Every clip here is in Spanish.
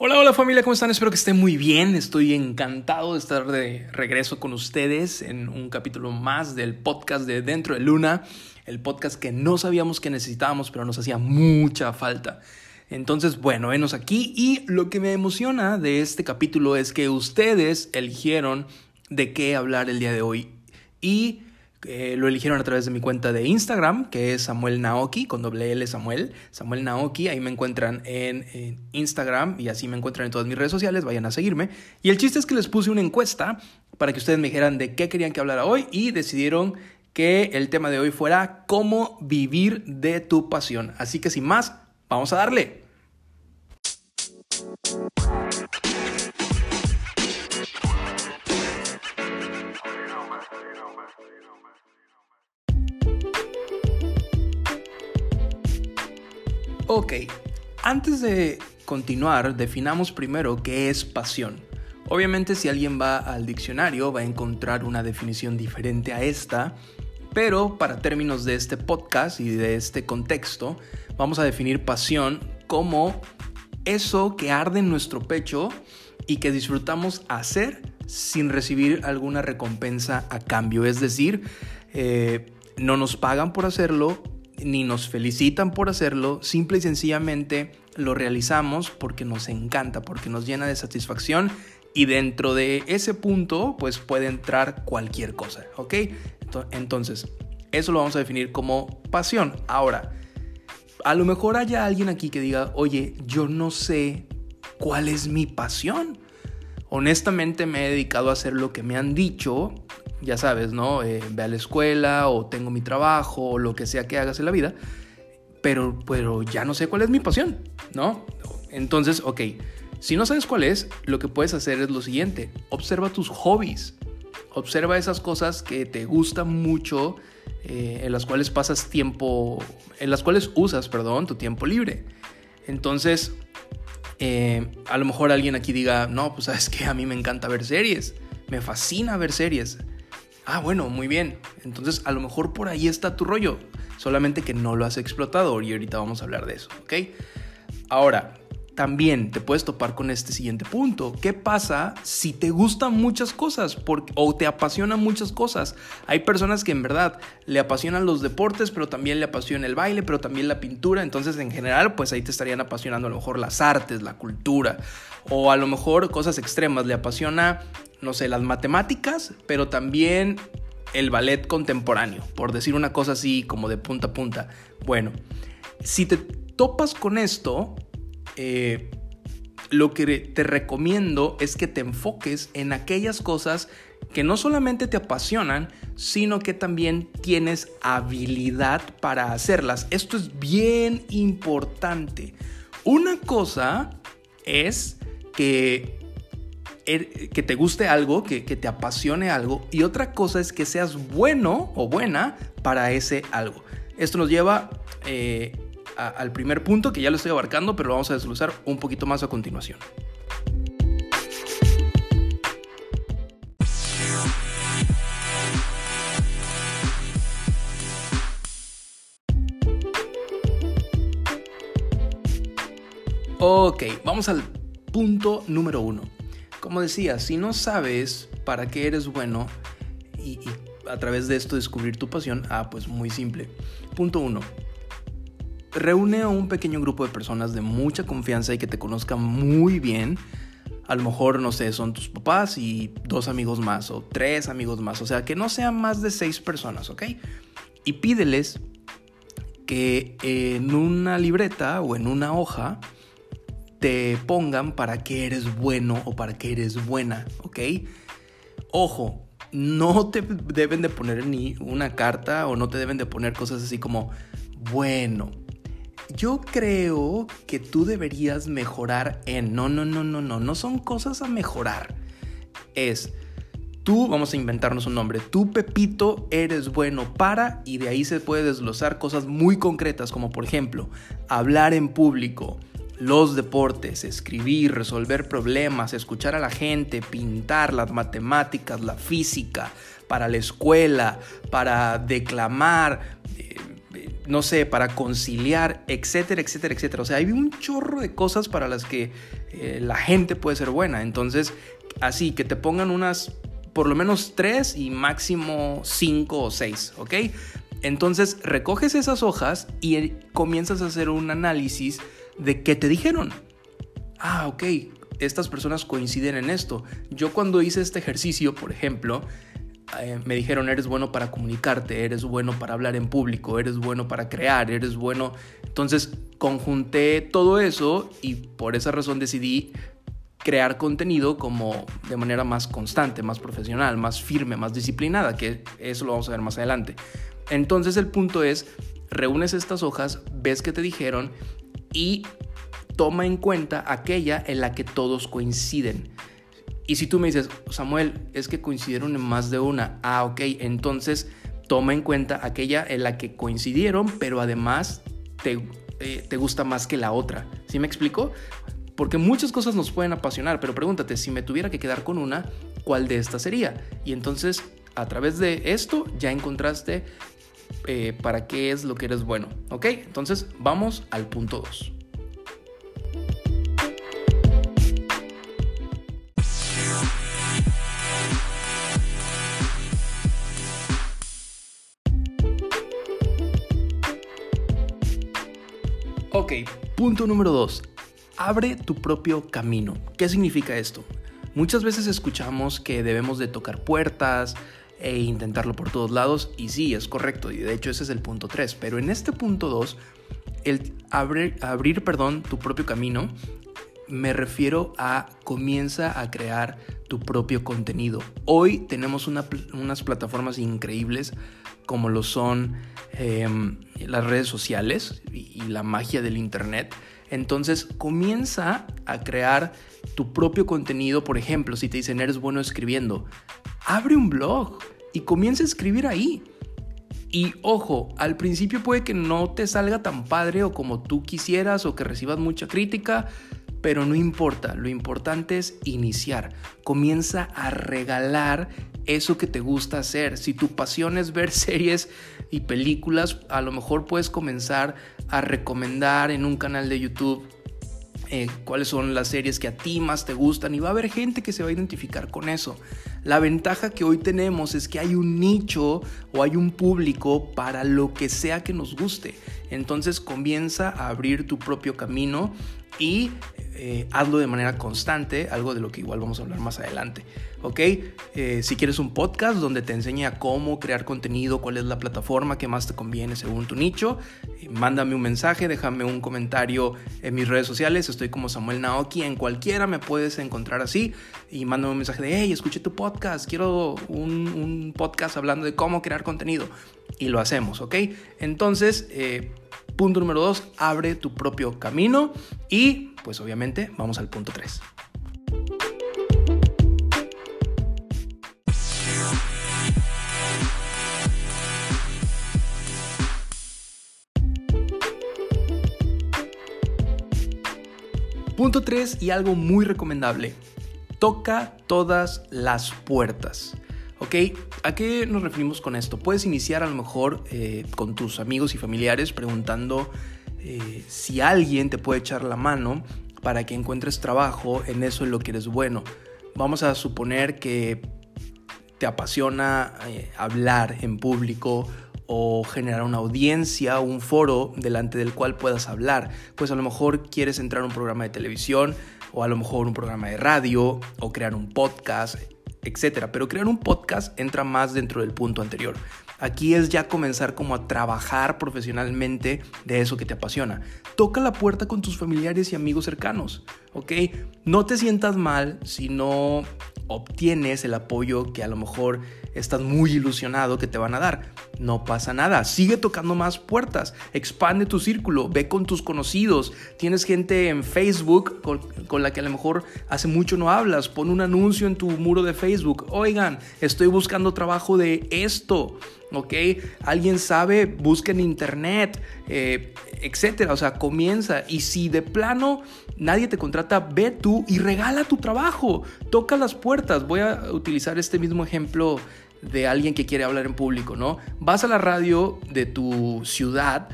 Hola, hola familia, ¿cómo están? Espero que estén muy bien. Estoy encantado de estar de regreso con ustedes en un capítulo más del podcast de Dentro de Luna, el podcast que no sabíamos que necesitábamos, pero nos hacía mucha falta. Entonces, bueno, venos aquí y lo que me emociona de este capítulo es que ustedes eligieron de qué hablar el día de hoy y eh, lo eligieron a través de mi cuenta de Instagram, que es Samuel Naoki, con doble L Samuel. Samuel Naoki, ahí me encuentran en, en, Instagram y así me encuentran en todas mis redes sociales, vayan a seguirme. Y el chiste es que les puse una encuesta para que ustedes me dijeran de qué querían que hablara hoy y decidieron que el tema de hoy fuera cómo vivir de tu pasión. Así que sin más, vamos a darle. Ok, antes de continuar, definamos primero qué es pasión. Obviamente si alguien va al diccionario va a encontrar una definición diferente a esta, pero para términos de este podcast y de este contexto, vamos a definir pasión como eso que arde en nuestro pecho y que disfrutamos hacer sin recibir alguna recompensa a cambio. Es decir, eh, no nos pagan por hacerlo, ni nos felicitan por hacerlo, simple y sencillamente lo realizamos porque nos encanta, porque nos llena de satisfacción y dentro de ese punto pues puede entrar cualquier cosa, ¿ok? Entonces, eso lo vamos a definir como pasión. Ahora, a lo mejor haya alguien aquí que diga, oye, yo no sé cuál es mi pasión. Honestamente me he dedicado a hacer lo que me han dicho ya sabes, ¿no? Eh, ve a la escuela o tengo mi trabajo o lo que sea que hagas en la vida, pero, pero ya no sé cuál es mi pasión, ¿no? Entonces, ok, si no sabes cuál es, lo que puedes hacer es lo siguiente, observa tus hobbies, observa esas cosas que te gustan mucho, eh, en las cuales pasas tiempo, en las cuales usas, perdón, tu tiempo libre. Entonces, eh, a lo mejor alguien aquí diga, no, pues sabes que a mí me encanta ver series, me fascina ver series. Ah, bueno, muy bien. Entonces a lo mejor por ahí está tu rollo. Solamente que no lo has explotado y ahorita vamos a hablar de eso, ¿ok? Ahora, también te puedes topar con este siguiente punto. ¿Qué pasa si te gustan muchas cosas o te apasionan muchas cosas? Hay personas que en verdad le apasionan los deportes, pero también le apasiona el baile, pero también la pintura. Entonces, en general, pues ahí te estarían apasionando a lo mejor las artes, la cultura, o a lo mejor cosas extremas. Le apasiona no sé, las matemáticas, pero también el ballet contemporáneo, por decir una cosa así como de punta a punta. Bueno, si te topas con esto, eh, lo que te recomiendo es que te enfoques en aquellas cosas que no solamente te apasionan, sino que también tienes habilidad para hacerlas. Esto es bien importante. Una cosa es que Er, te guste algo, que, te apasione algo, y otra cosa es que seas bueno o buena para ese algo. Esto nos lleva eh, al primer punto que ya lo estoy abarcando, pero lo vamos a desglosar un poquito más a continuación. Ok, vamos al punto número uno. Como decía, si no sabes para qué eres bueno y, a través de esto descubrir tu pasión, ah, pues muy simple. Punto uno. Reúne a un pequeño grupo de personas de mucha confianza y que te conozcan muy bien. A lo mejor, no sé, son tus papás y dos amigos más o tres amigos más. O sea, que no sean más de seis personas, ¿ok? Y pídeles que en una libreta o en una hoja te pongan para que eres bueno o para que eres buena, ¿ok? Ojo, no te deben de poner ni una carta o no te deben de poner cosas así como, bueno, yo creo que tú deberías mejorar en... No, no, no, no, no, no son cosas a mejorar. Es, tú, vamos a inventarnos un nombre, tú Pepito eres bueno para y de ahí se puede desglosar cosas muy concretas como por ejemplo, hablar en público, los deportes, escribir, resolver problemas, escuchar a la gente, pintar, las matemáticas, la física, para la escuela, para declamar, no sé, para conciliar, etcétera, etcétera, etcétera. O sea, hay un chorro de cosas para las que eh, la gente puede ser buena. Entonces, así, que te pongan unas, por lo menos tres y máximo cinco o seis, ¿ok? Entonces, recoges esas hojas y comienzas a hacer un análisis de qué te dijeron. Ah, ok, estas personas coinciden en esto. Yo cuando hice este ejercicio, por ejemplo, eh, me dijeron, eres bueno para comunicarte, eres bueno para hablar en público, eres bueno para crear, eres bueno... Entonces conjunté todo eso y por esa razón decidí crear contenido como de manera más constante, más profesional, más firme, más disciplinada, que eso lo vamos a ver más adelante. Entonces el punto es, reúnes estas hojas, ves que te dijeron y toma en cuenta aquella en la que todos coinciden. Y si tú me dices, Samuel, es que coincidieron en más de una, ah, ok, entonces toma en cuenta aquella en la que coincidieron, pero además te, eh, te gusta más que la otra. ¿Sí me explico? Porque muchas cosas nos pueden apasionar, pero pregúntate, si me tuviera que quedar con una, ¿cuál de estas sería? Y entonces, a través de esto, ya encontraste eh, para qué es lo que eres bueno. ¿Ok? Entonces, vamos al punto 2. Punto número dos. Abre tu propio camino. ¿Qué significa esto? Muchas veces escuchamos que debemos de tocar puertas e intentarlo por todos lados y sí, es correcto y de hecho ese es el punto 3, pero en este punto 2, el abrir, abrir perdón, tu propio camino, me refiero a comienza a crear tu propio contenido. Hoy tenemos unas plataformas increíbles como lo son em, las redes sociales y, la magia del Internet. Entonces comienza a crear tu propio contenido. Por ejemplo, si te dicen eres bueno escribiendo, abre un blog y comienza a escribir ahí. Y ojo, al principio puede que no te salga tan padre o como tú quisieras o que recibas mucha crítica, pero no importa, lo importante es iniciar. Comienza a regalar eso que te gusta hacer. Si tu pasión es ver series y películas, a lo mejor puedes comenzar a recomendar en un canal de YouTube eh, cuáles son las series que a ti más te gustan y va a haber gente que se va a identificar con eso. La ventaja que hoy tenemos es que hay un nicho o hay un público para lo que sea que nos guste. Entonces comienza a abrir tu propio camino y eh, hazlo de manera constante, algo de lo que igual vamos a hablar más adelante. ¿Ok? Eh, si quieres un podcast donde te enseñe a cómo crear contenido, cuál es la plataforma que más te conviene según tu nicho, eh, mándame un mensaje, déjame un comentario en mis redes sociales. Estoy como Samuel Naoki, en cualquiera me puedes encontrar así. Y mándame un mensaje de, hey, escuché tu podcast, quiero un, podcast hablando de cómo crear contenido. Y lo hacemos, ¿ok? Entonces, Punto número dos, abre tu propio camino y pues obviamente vamos al punto 3. Punto 3 y algo muy recomendable. Toca todas las puertas. ¿Ok? ¿A qué nos referimos con esto? Puedes iniciar a lo mejor eh, con tus amigos y familiares preguntando eh, si alguien te puede echar la mano para que encuentres trabajo en eso en lo que eres bueno. Vamos a suponer que te apasiona eh, hablar en público o generar una audiencia, un foro delante del cual puedas hablar. Pues a lo mejor quieres entrar a un programa de televisión o a lo mejor un programa de radio o crear un podcast, etcétera. Pero crear un podcast entra más dentro del punto anterior. Aquí es ya comenzar como a trabajar profesionalmente de eso que te apasiona. Toca la puerta con tus familiares y amigos cercanos, ¿ok? No te sientas mal si no obtienes el apoyo que a lo mejor estás muy ilusionado que te van a dar. No pasa nada, sigue tocando más puertas, expande tu círculo, ve con tus conocidos, tienes gente en Facebook con, la que a lo mejor hace mucho no hablas, pon un anuncio en tu muro de Facebook, oigan, estoy buscando trabajo de esto. ¿ok? Alguien sabe, busca en internet, eh, etcétera. O sea, comienza. Y si de plano nadie te contrata, ve tú y regala tu trabajo. Toca las puertas. Voy a utilizar este mismo ejemplo de alguien que quiere hablar en público, ¿no? Vas a la radio de tu ciudad,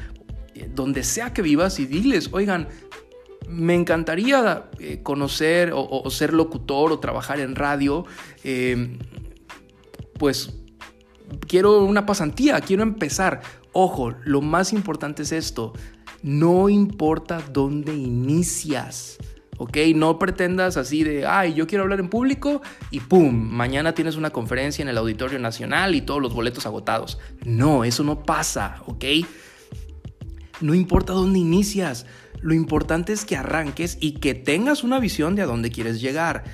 eh, donde sea que vivas, y diles, oigan, me encantaría eh, conocer o, ser locutor o trabajar en radio. pues quiero una pasantía, quiero empezar. Ojo, lo más importante es esto. No importa dónde inicias. ¿ok? No pretendas así de, ay, yo quiero hablar en público y ¡pum! Mañana tienes una conferencia en el Auditorio Nacional y todos los boletos agotados. No, eso no pasa, ¿ok? No importa dónde inicias, lo importante es que arranques y que tengas una visión de a dónde quieres llegar.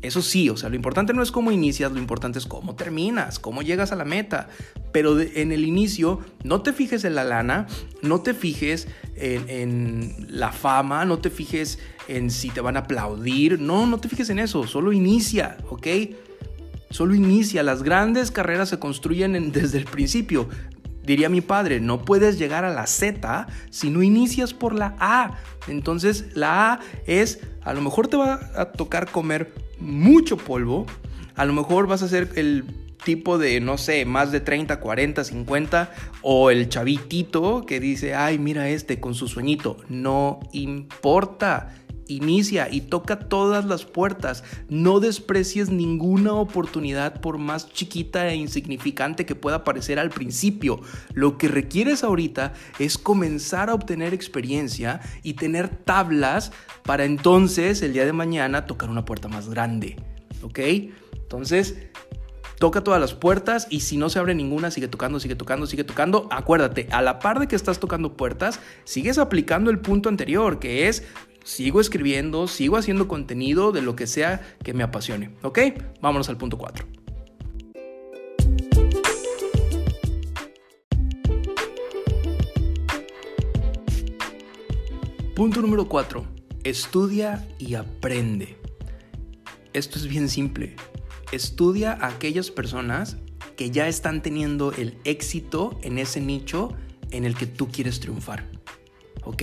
Eso sí, o sea, lo importante no es cómo inicias, lo importante es cómo terminas, cómo llegas a la meta. Pero en el inicio no te fijes en la lana, no te fijes en, la fama, no te fijes en si te van a aplaudir, no, no te fijes en eso, solo inicia, ¿ok? Solo inicia, las grandes carreras se construyen desde el principio. Diría mi padre, no puedes llegar a la Z si no inicias por la A. Entonces la A es, a lo mejor te va a tocar comer mucho polvo, a lo mejor vas a ser el tipo de, no sé, más de 30, 40, 50, o el chavitito que dice, ay, mira este con su sueñito. No importa. Inicia y toca todas las puertas. No desprecies ninguna oportunidad por más chiquita e insignificante que pueda parecer al principio. Lo que requieres ahorita es comenzar a obtener experiencia y tener tablas para entonces el día de mañana tocar una puerta más grande. ¿Ok? Entonces, toca todas las puertas y si no se abre ninguna, sigue tocando, sigue tocando, sigue tocando. Acuérdate, a la par de que estás tocando puertas, sigues aplicando el punto anterior, que es sigo escribiendo, sigo haciendo contenido de lo que sea que me apasione. ¿Ok? Vámonos al punto 4. Punto número 4. Estudia y aprende. Esto es bien simple. Estudia a aquellas personas que ya están teniendo el éxito en ese nicho en el que tú quieres triunfar. ¿Ok?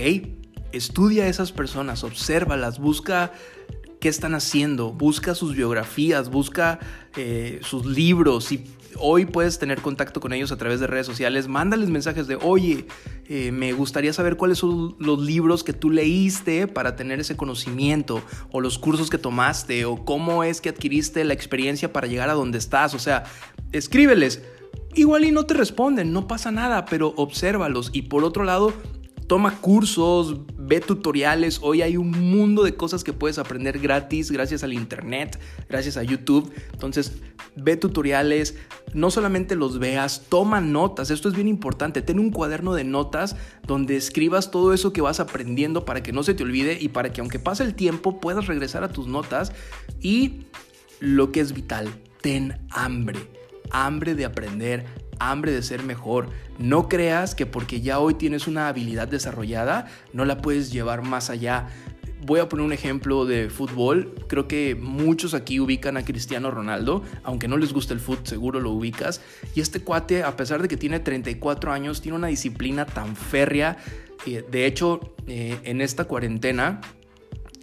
Estudia a esas personas, obsérvalas, busca qué están haciendo, busca sus biografías, busca eh, sus libros. Si hoy puedes tener contacto con ellos a través de redes sociales, mándales mensajes de, oye, eh, me gustaría saber cuáles son los libros que tú leíste para tener ese conocimiento, o los cursos que tomaste, o cómo es que adquiriste la experiencia para llegar a donde estás. O sea, escríbeles. Igual y no te responden, no pasa nada, pero obsérvalos. Y por otro lado, toma cursos, ve tutoriales. Hoy hay un mundo de cosas que puedes aprender gratis gracias al Internet, gracias a YouTube. Entonces, ve tutoriales, no solamente los veas, toma notas. Esto es bien importante. Ten un cuaderno de notas donde escribas todo eso que vas aprendiendo para que no se te olvide y para que aunque pase el tiempo puedas regresar a tus notas. Y lo que es vital, ten hambre. Hambre de aprender, hambre de ser mejor. No creas que porque ya hoy tienes una habilidad desarrollada, no la puedes llevar más allá. Voy a poner un ejemplo de fútbol. Creo que muchos aquí ubican a Cristiano Ronaldo, aunque no les guste el fútbol, seguro lo ubicas. Y este cuate, a pesar de que tiene 34 años, tiene una disciplina tan férrea. De hecho, eh, en esta cuarentena,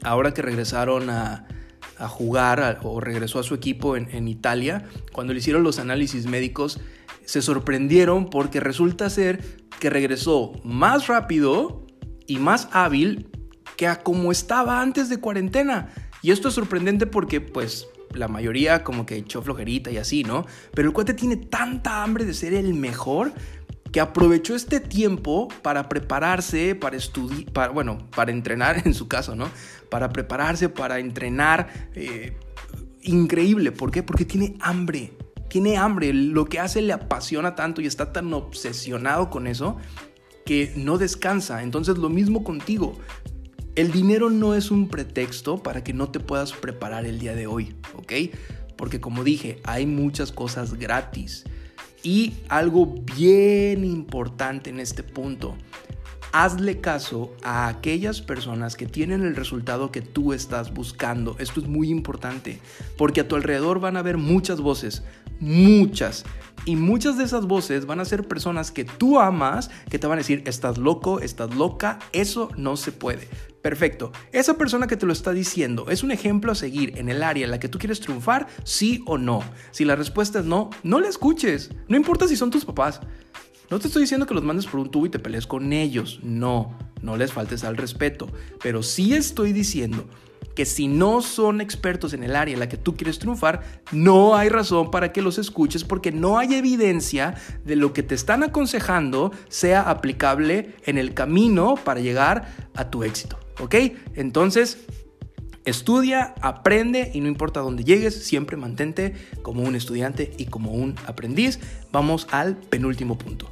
ahora que regresaron a, jugar o regresó a su equipo en Italia, cuando le hicieron los análisis médicos, se sorprendieron porque resulta ser que regresó más rápido y más hábil que a como estaba antes de cuarentena. Y esto es sorprendente porque pues la mayoría como que echó flojerita y así, ¿no? Pero el cuate tiene tanta hambre de ser el mejor que aprovechó este tiempo para prepararse, para estudiar, para, bueno, para entrenar en su caso, ¿no? Para prepararse, para entrenar. Eh, increíble, ¿por qué? Porque tiene hambre tiene hambre, lo que hace le apasiona tanto y está tan obsesionado con eso que no descansa. Entonces lo mismo contigo. El dinero no es un pretexto para que no te puedas preparar el día de hoy, ¿ok? Porque como dije, hay muchas cosas gratis. Y algo bien importante en este punto, hazle caso a aquellas personas que tienen el resultado que tú estás buscando. Esto es muy importante, porque a tu alrededor van a haber muchas voces, muchas. Y muchas de esas voces van a ser personas que tú amas, que te van a decir, estás loco, estás loca, eso no se puede. Perfecto. Esa persona que te lo está diciendo es un ejemplo a seguir en el área en la que tú quieres triunfar, sí o no. Si la respuesta es no, no le escuches. No importa si son tus papás. No te estoy diciendo que los mandes por un tubo y te pelees con ellos. No, no les faltes al respeto. Pero sí estoy diciendo que si no son expertos en el área en la que tú quieres triunfar, no hay razón para que los escuches porque no hay evidencia de lo que te están aconsejando sea aplicable en el camino para llegar a tu éxito. ¿Ok? Entonces, estudia, aprende y no importa dónde llegues, siempre mantente como un estudiante y como un aprendiz. Vamos al penúltimo punto.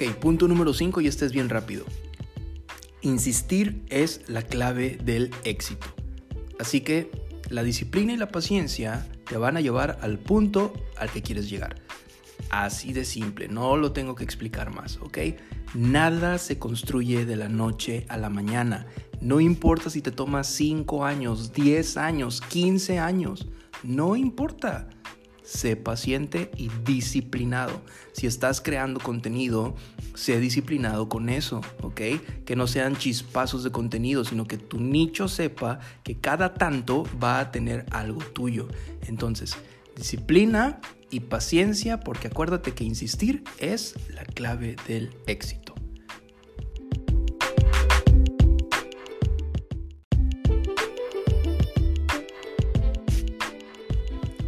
Ok, punto número 5 y este es bien rápido. Insistir es la clave del éxito. Así que la disciplina y la paciencia te van a llevar al punto al que quieres llegar. Así de simple, no lo tengo que explicar más, ¿ok? Nada se construye de la noche a la mañana. No importa si te tomas 5 años, 10 años, 15 años, no importa sé paciente y disciplinado. Si estás creando contenido, sé disciplinado con eso, ¿ok? Que no sean chispazos de contenido, sino que tu nicho sepa que cada tanto va a tener algo tuyo. Entonces, disciplina y paciencia, porque acuérdate que insistir es la clave del éxito.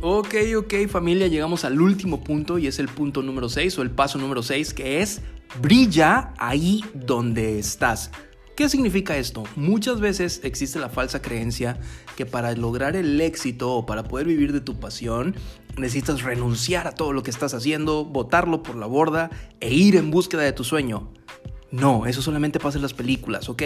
Ok, ok familia, llegamos al último punto y es el punto número 6 o el paso número 6 que es brilla ahí donde estás. ¿Qué significa esto? Muchas veces existe la falsa creencia que para lograr el éxito o para poder vivir de tu pasión necesitas renunciar a todo lo que estás haciendo, botarlo por la borda e ir en búsqueda de tu sueño. No, eso solamente pasa en las películas, ¿ok?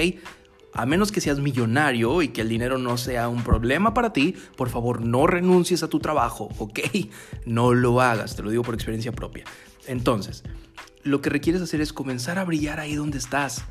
A menos que seas millonario y que el dinero no sea un problema para ti, por favor no renuncies a tu trabajo, ¿ok? No lo hagas, te lo digo por experiencia propia. Entonces, lo que requieres hacer es comenzar a brillar ahí donde estás.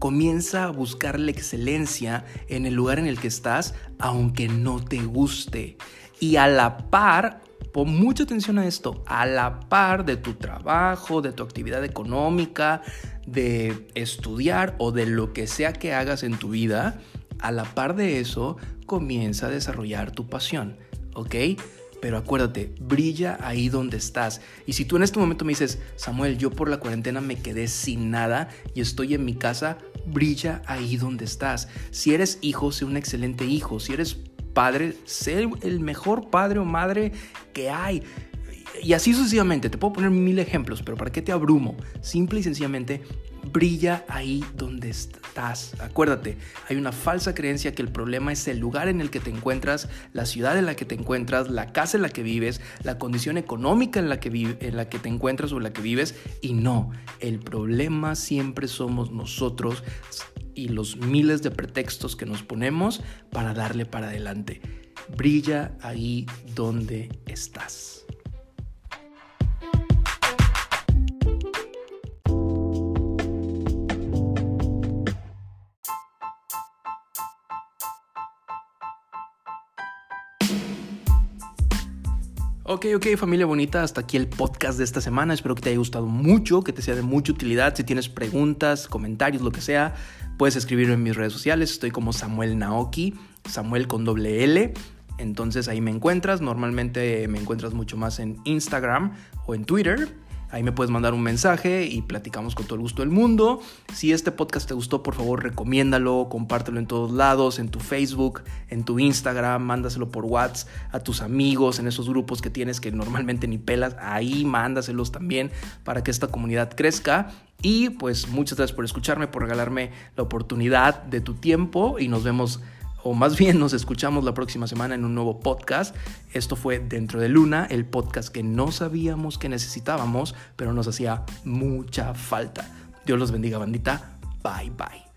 Comienza a buscar la excelencia en el lugar en el que estás, aunque no te guste. Y a la par, Pon mucha atención a esto, a la par de tu trabajo, de tu actividad económica, de estudiar o de lo que sea que hagas en tu vida, a la par de eso comienza a desarrollar tu pasión, ¿ok? Pero acuérdate, brilla ahí donde estás. Y si tú en este momento me dices, Samuel, yo por la cuarentena me quedé sin nada y estoy en mi casa, brilla ahí donde estás. Si eres hijo, sé un excelente hijo. Si eres padre, ser el mejor padre o madre que hay. Y así sucesivamente, te puedo poner mil ejemplos, pero ¿para qué te abrumo? Simple y sencillamente, brilla ahí donde estás. Acuérdate, hay una falsa creencia que el problema es el lugar en el que te encuentras, la ciudad en la que te encuentras, la casa en la que vives, la condición económica en la que, en la que te encuentras o en la que vives. Y no, el problema siempre somos nosotros y los miles de pretextos que nos ponemos para darle para adelante. Brilla ahí donde estás. Ok, ok, familia bonita, hasta aquí el podcast de esta semana. Espero que te haya gustado mucho, que te sea de mucha utilidad. Si tienes preguntas, comentarios, lo que sea, puedes escribirme en mis redes sociales. Estoy como Samuel Naoki, Samuel con doble L. Entonces ahí me encuentras. Normalmente me encuentras mucho más en Instagram o en Twitter. Ahí me puedes mandar un mensaje y platicamos con todo el gusto del mundo. Si este podcast te gustó, por favor, recomiéndalo, compártelo en todos lados, en tu Facebook, en tu Instagram, mándaselo por WhatsApp a tus amigos, en esos grupos que tienes que normalmente ni pelas. Ahí mándaselos también para que esta comunidad crezca. Y pues muchas gracias por escucharme, por regalarme la oportunidad de tu tiempo y nos vemos o más bien nos escuchamos la próxima semana en un nuevo podcast. Esto fue Dentro de Luna, el podcast que no sabíamos que necesitábamos, pero nos hacía mucha falta. Dios los bendiga, bandita. Bye bye.